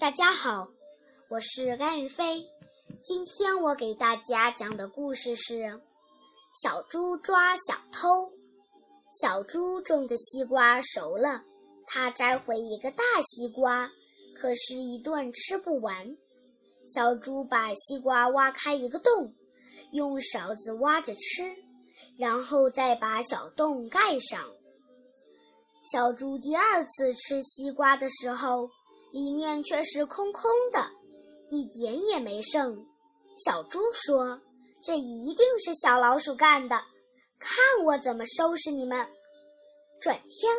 大家好，我是甘雨飞。今天我给大家讲的故事是：小猪抓小偷。小猪种的西瓜熟了，它摘回一个大西瓜，可是，一顿吃不完。小猪把西瓜挖开一个洞，用勺子挖着吃，然后再把小洞盖上。小猪第二次吃西瓜的时候，里面却是空空的，一点也没剩。小猪说：“这一定是小老鼠干的，看我怎么收拾你们！”转天，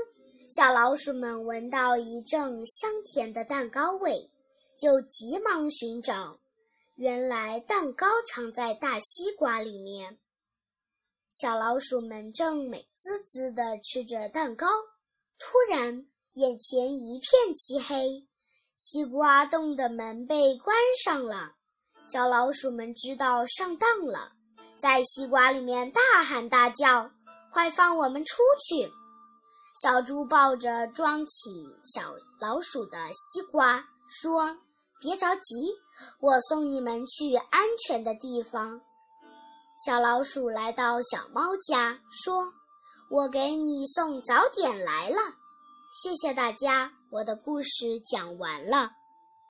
小老鼠们闻到一阵香甜的蛋糕味。就急忙寻找，原来蛋糕藏在大西瓜里面。小老鼠们正美滋滋地吃着蛋糕，突然眼前一片漆黑，西瓜洞的门被关上了。小老鼠们知道上当了，在西瓜里面大喊大叫：“快放我们出去！”小猪抱着装起小老鼠的西瓜说。别着急，我送你们去安全的地方。小老鼠来到小猫家，说：“我给你送早点来了。”谢谢大家，我的故事讲完了。